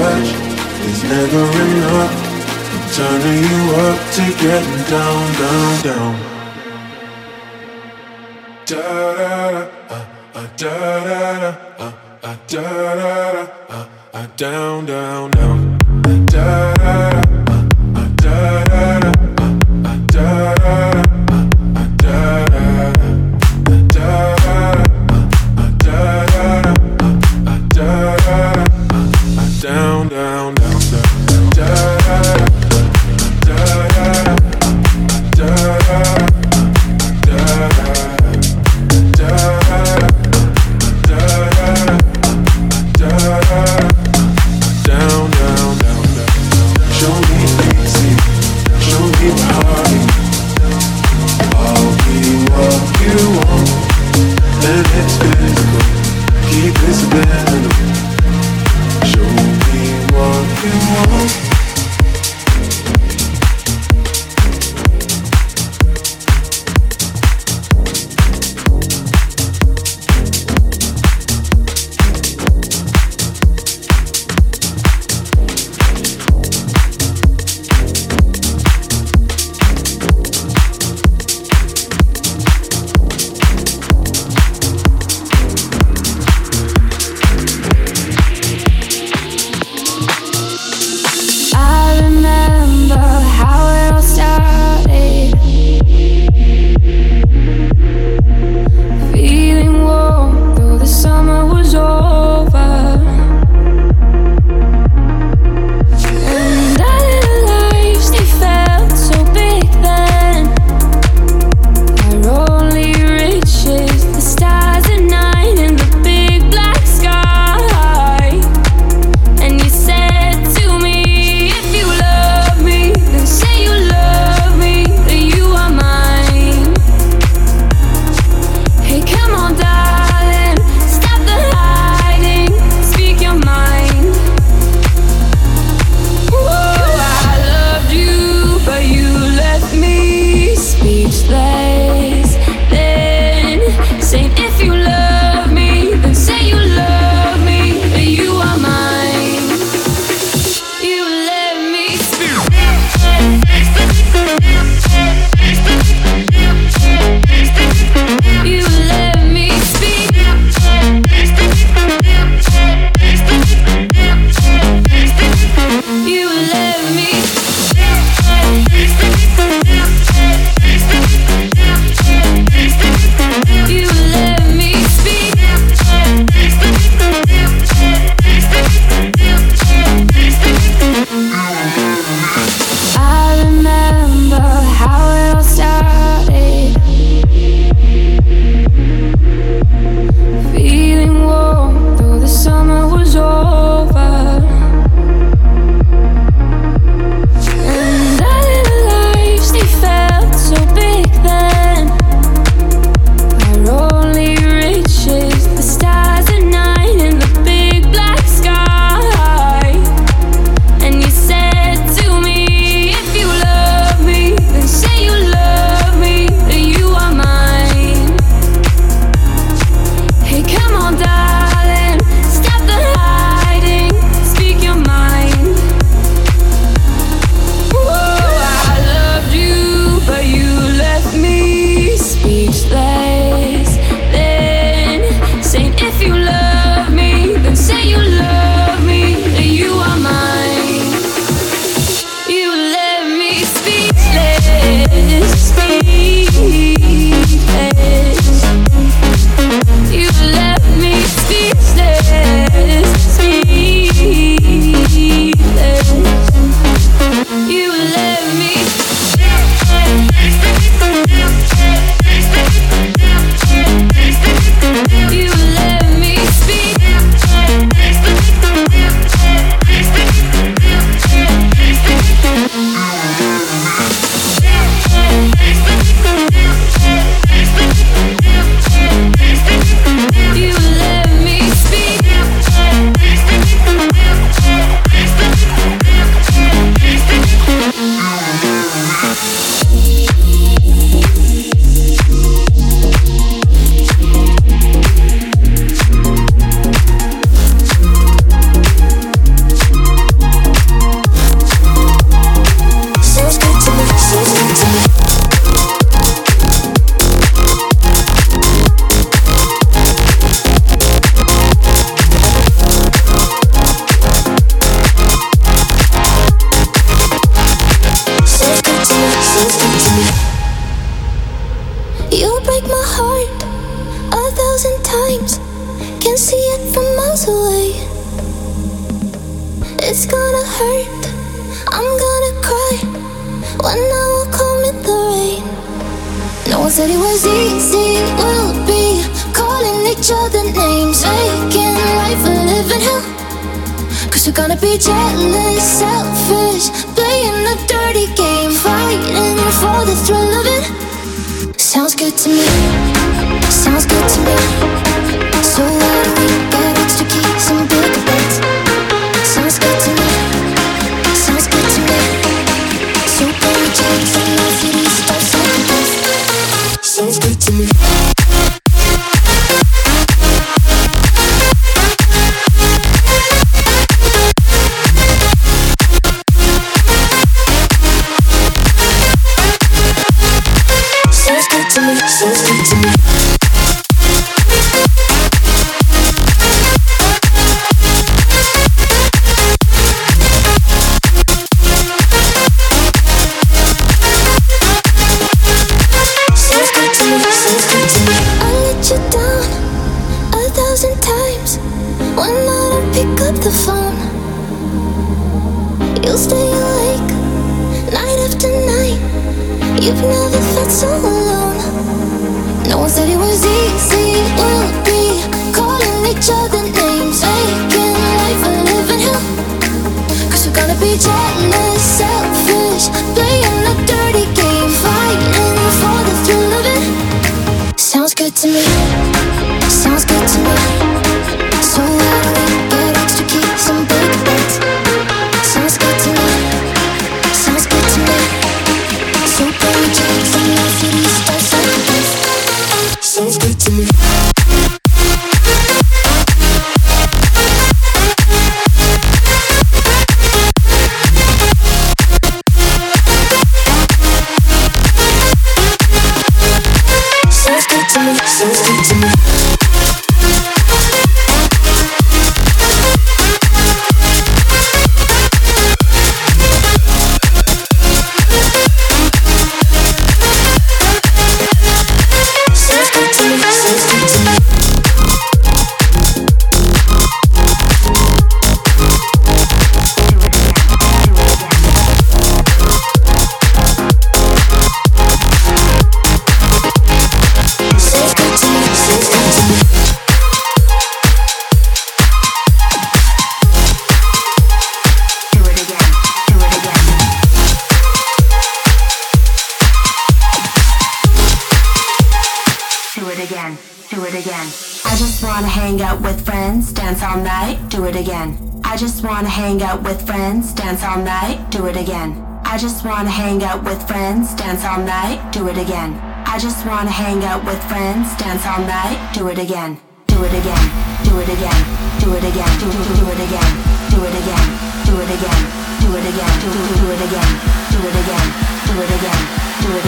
touch is never enough. I'm turning you up to getting down, down, down. Da da da, da da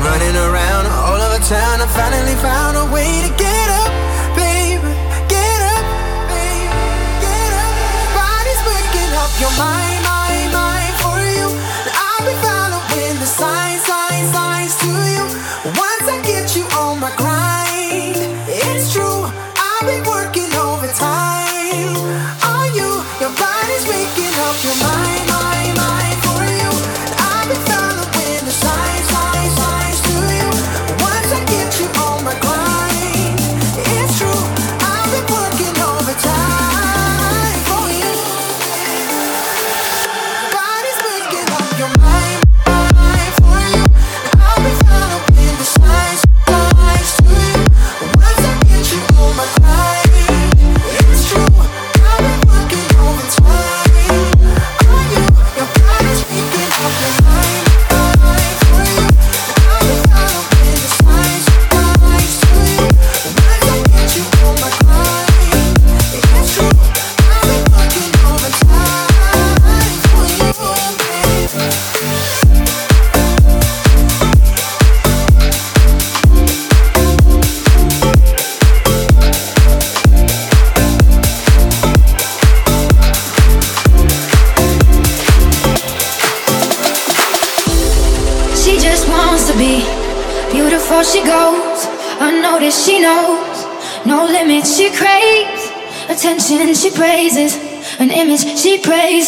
been running around all over town. I finally found a way to get up, baby. Get up, baby. Get up. Body's waking up your mind, mind, mind for you. I'll be following the signs.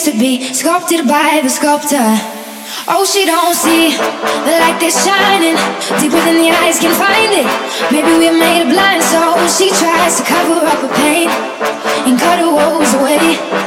Sculpted by the sculptor. Oh, she don't see the light that's shining deeper than the eyes can find it. Maybe we're made of blind, so she tries to cover up her pain and cut her woes away.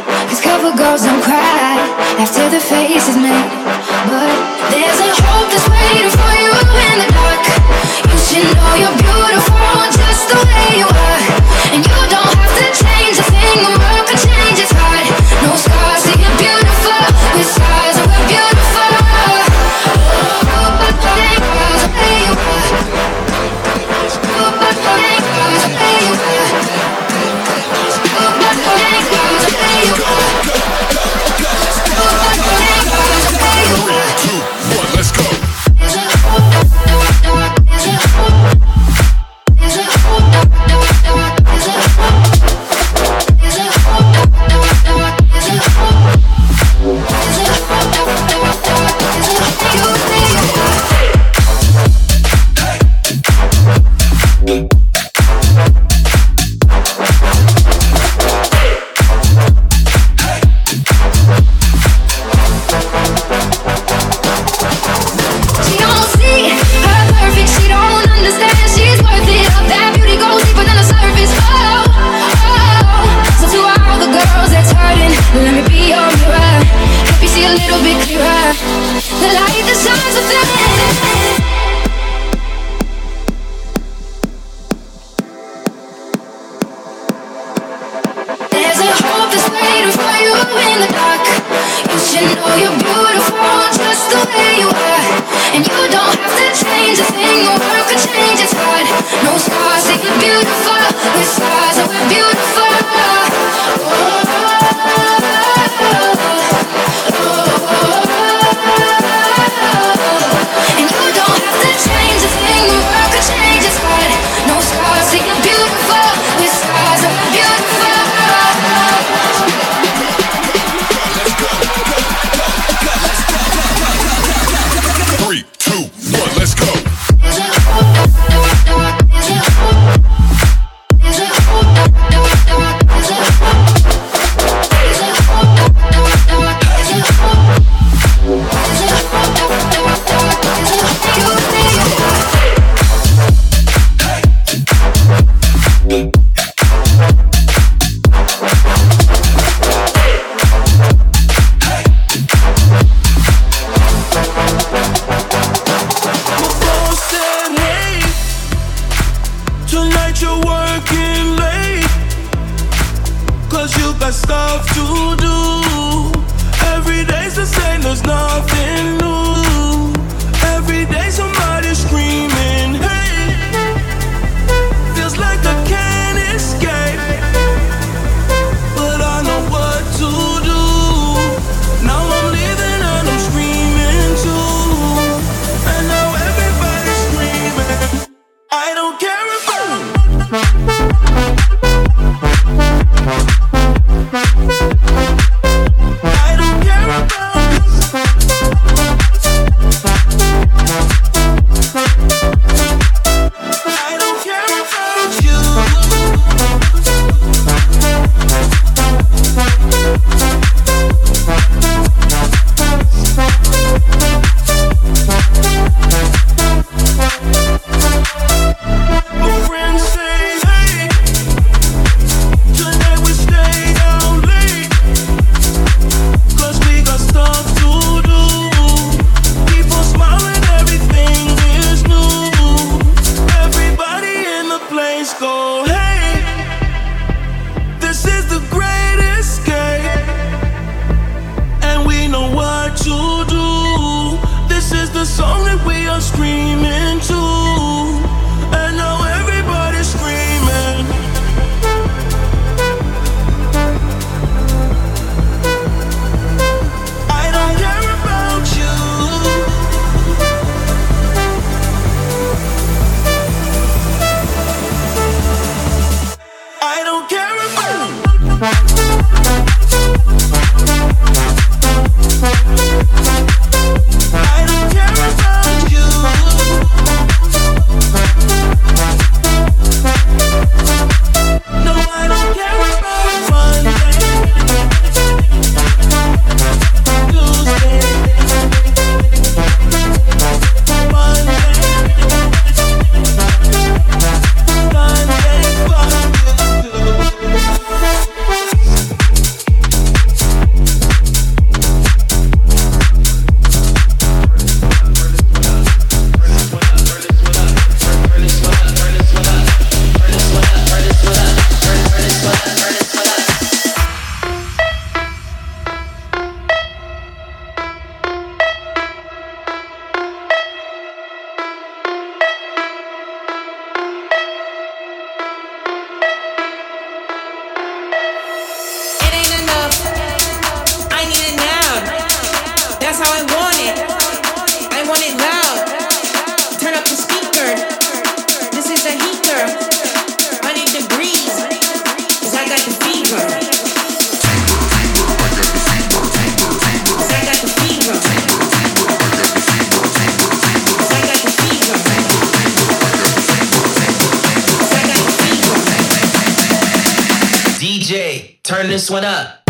This one up.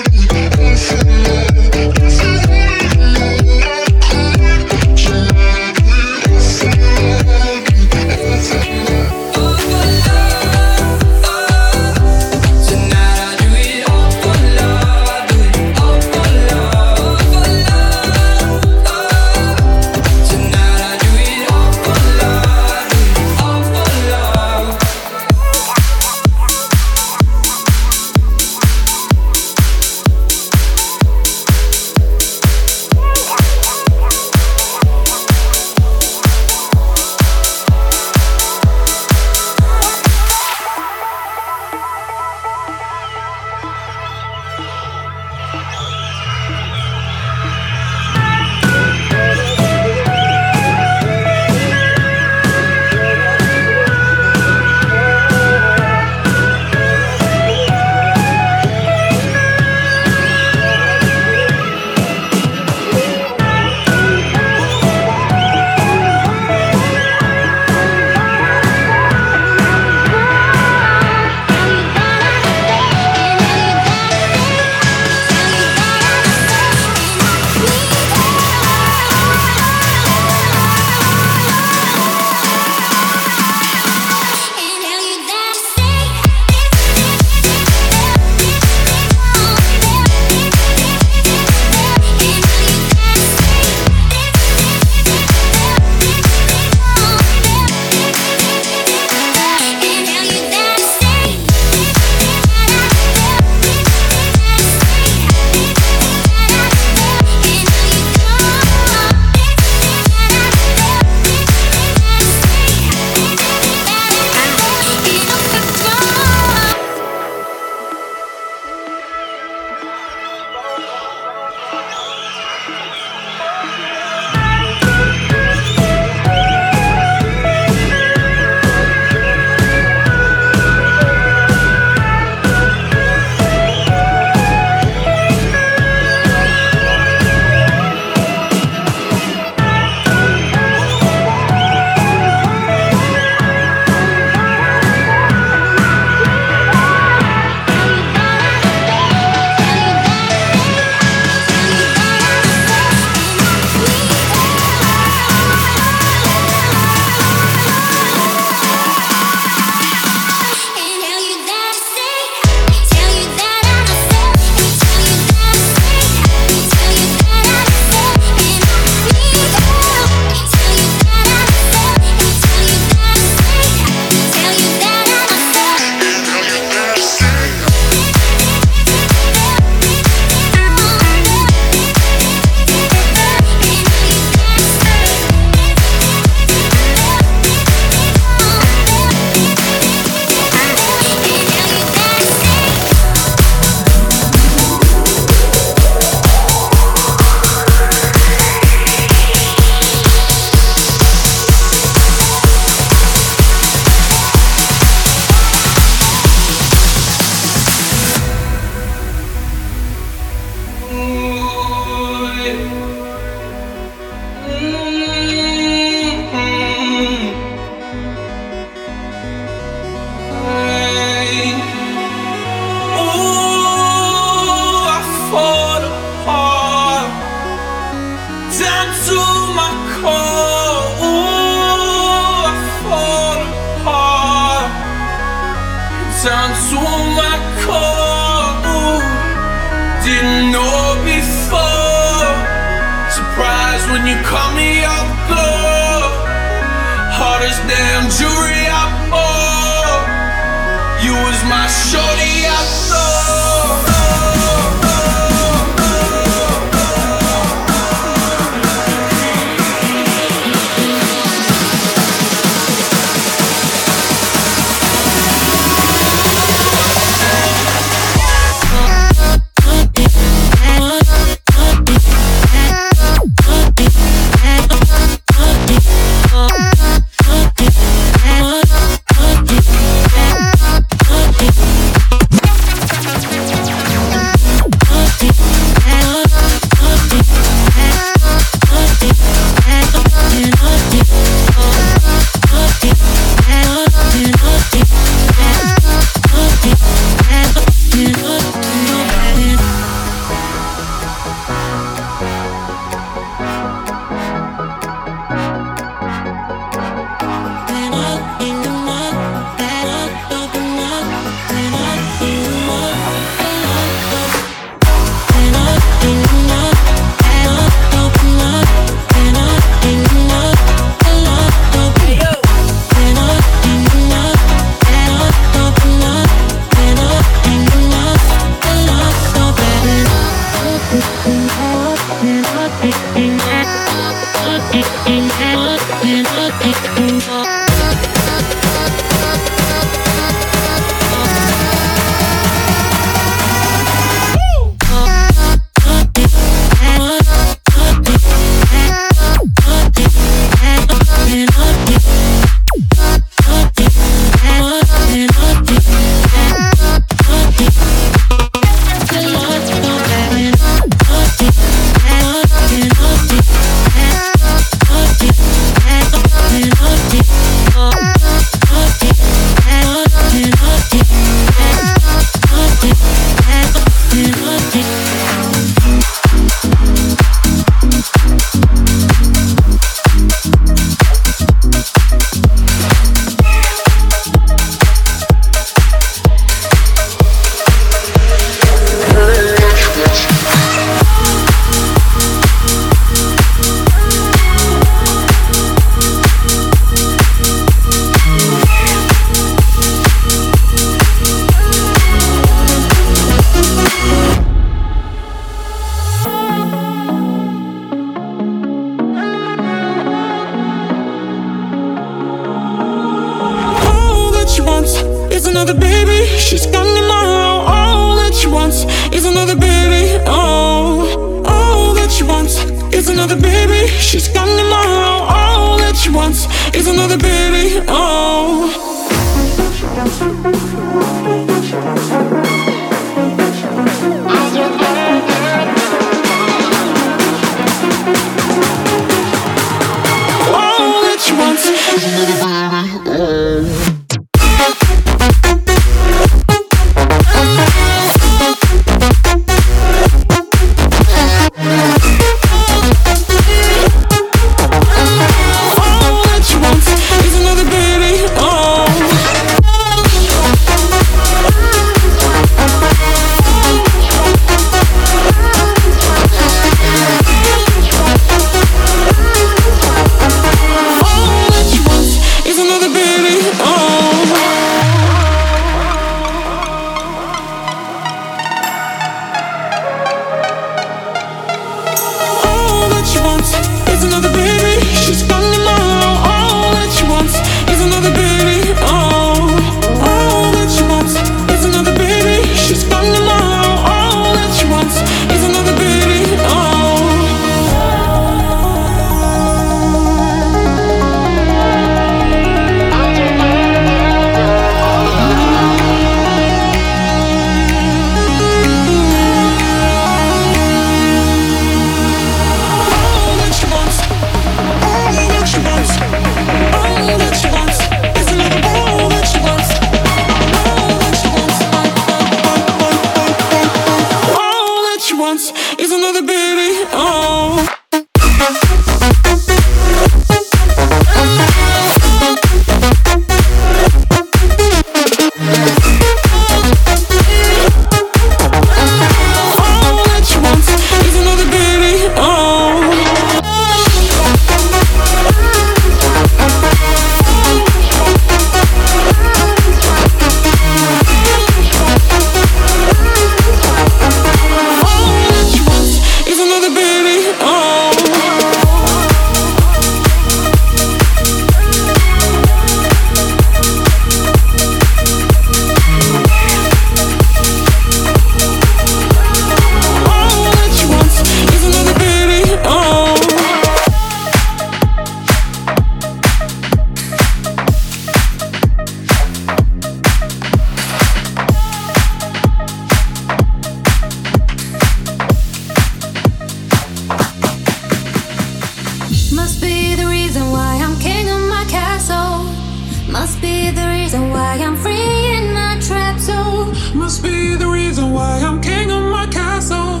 why I'm king of my castle.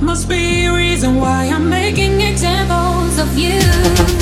Must be a reason why I'm making examples of you.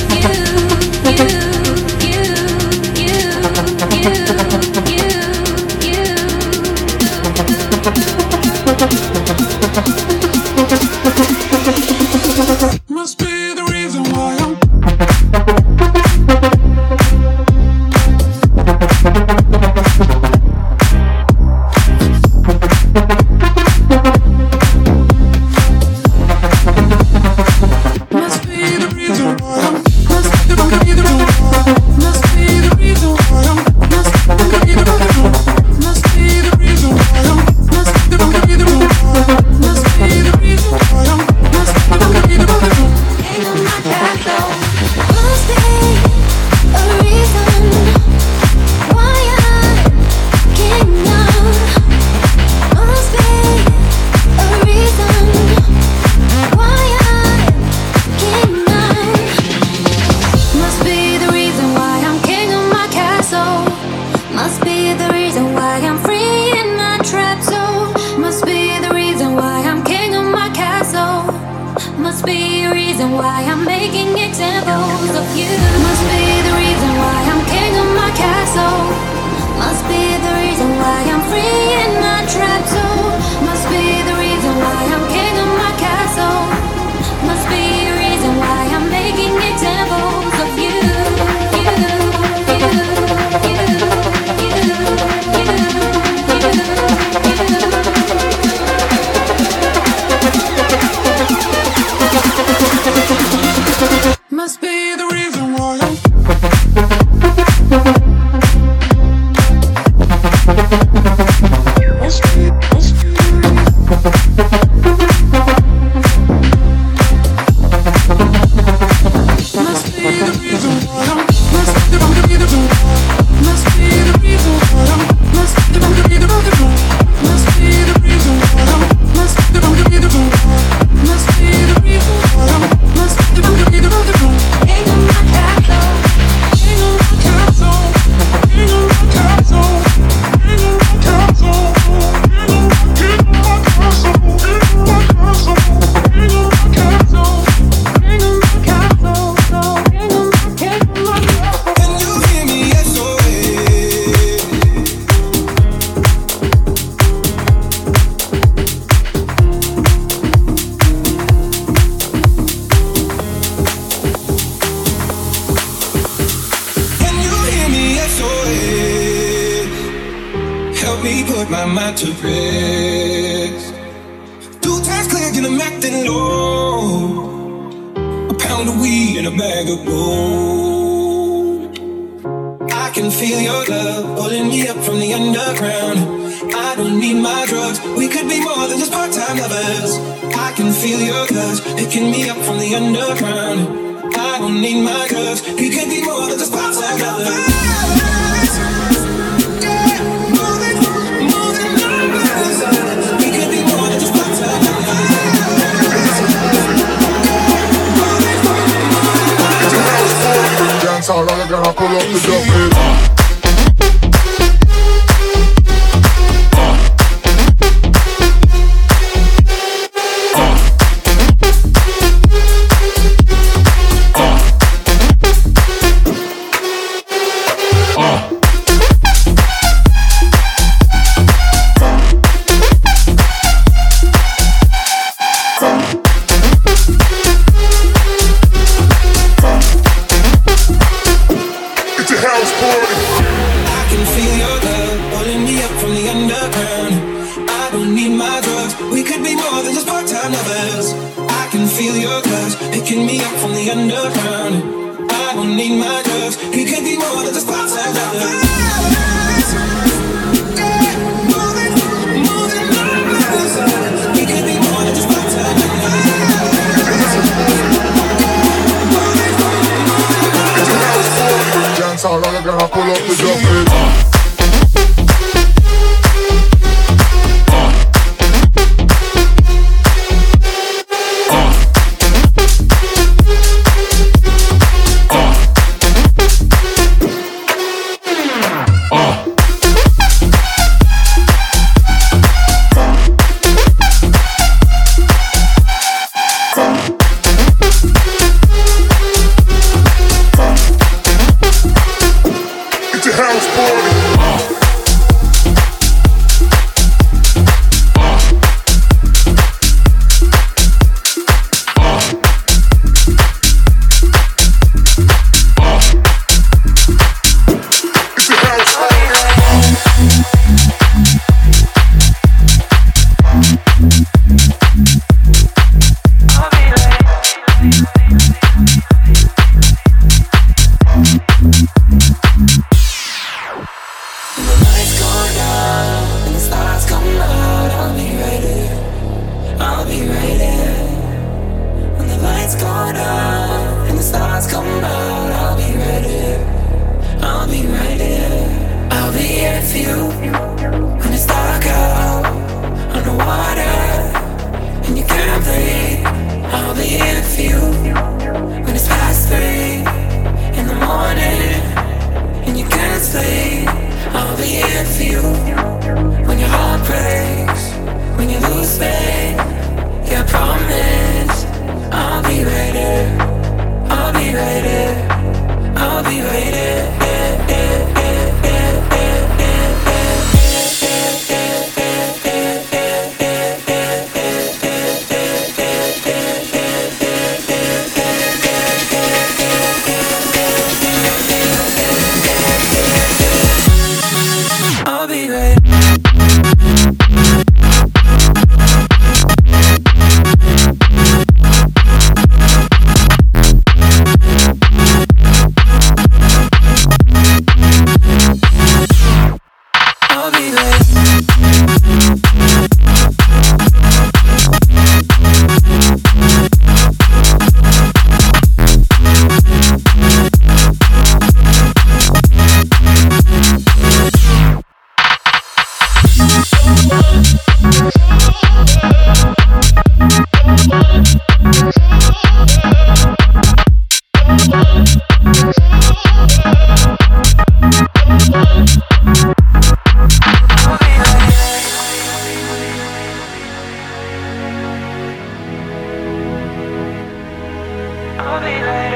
I'll be later.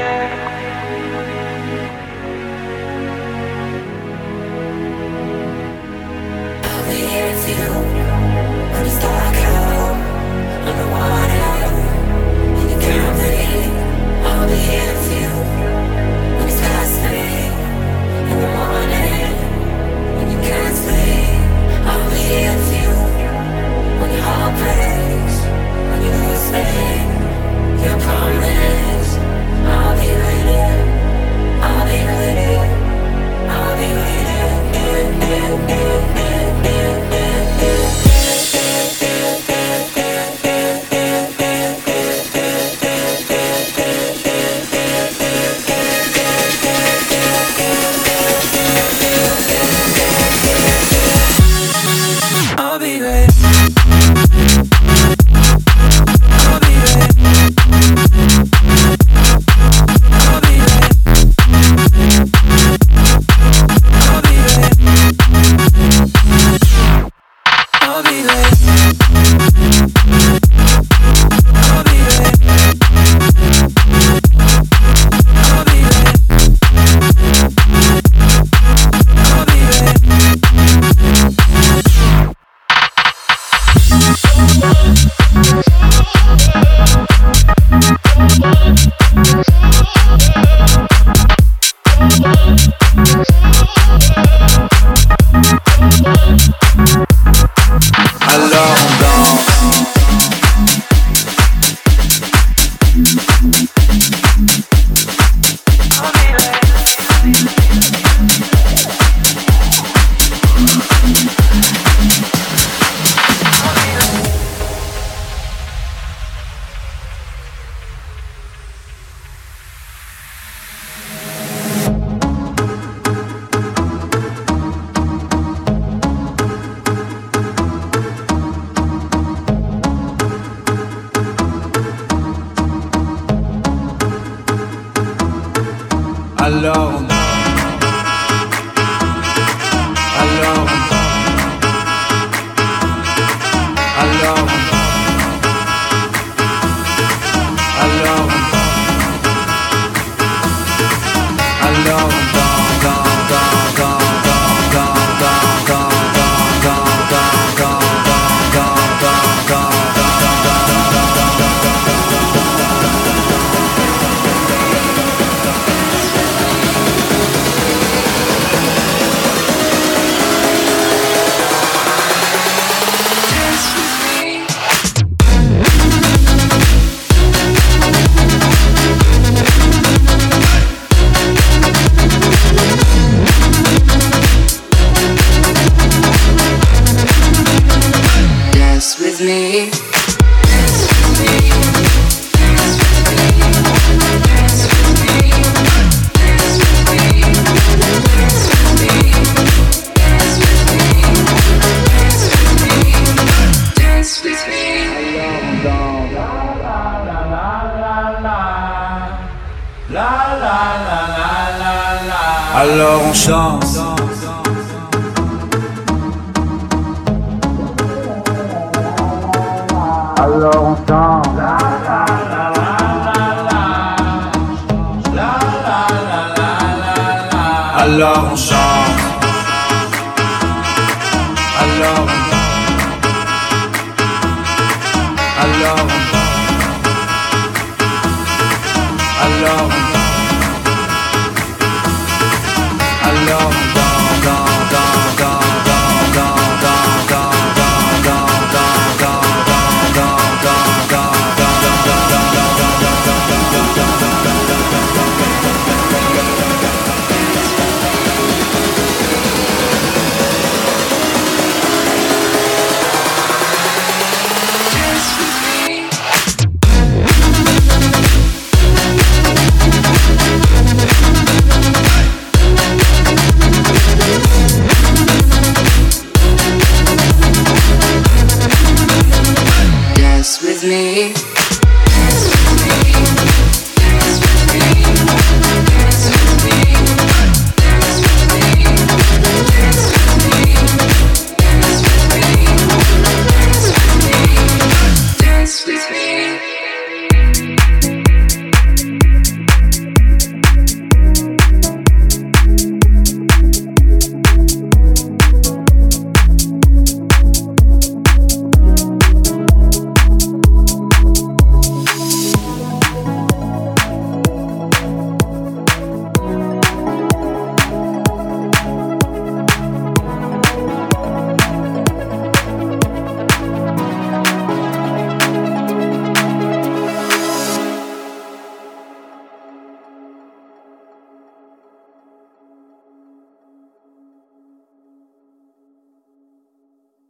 Alors on chante.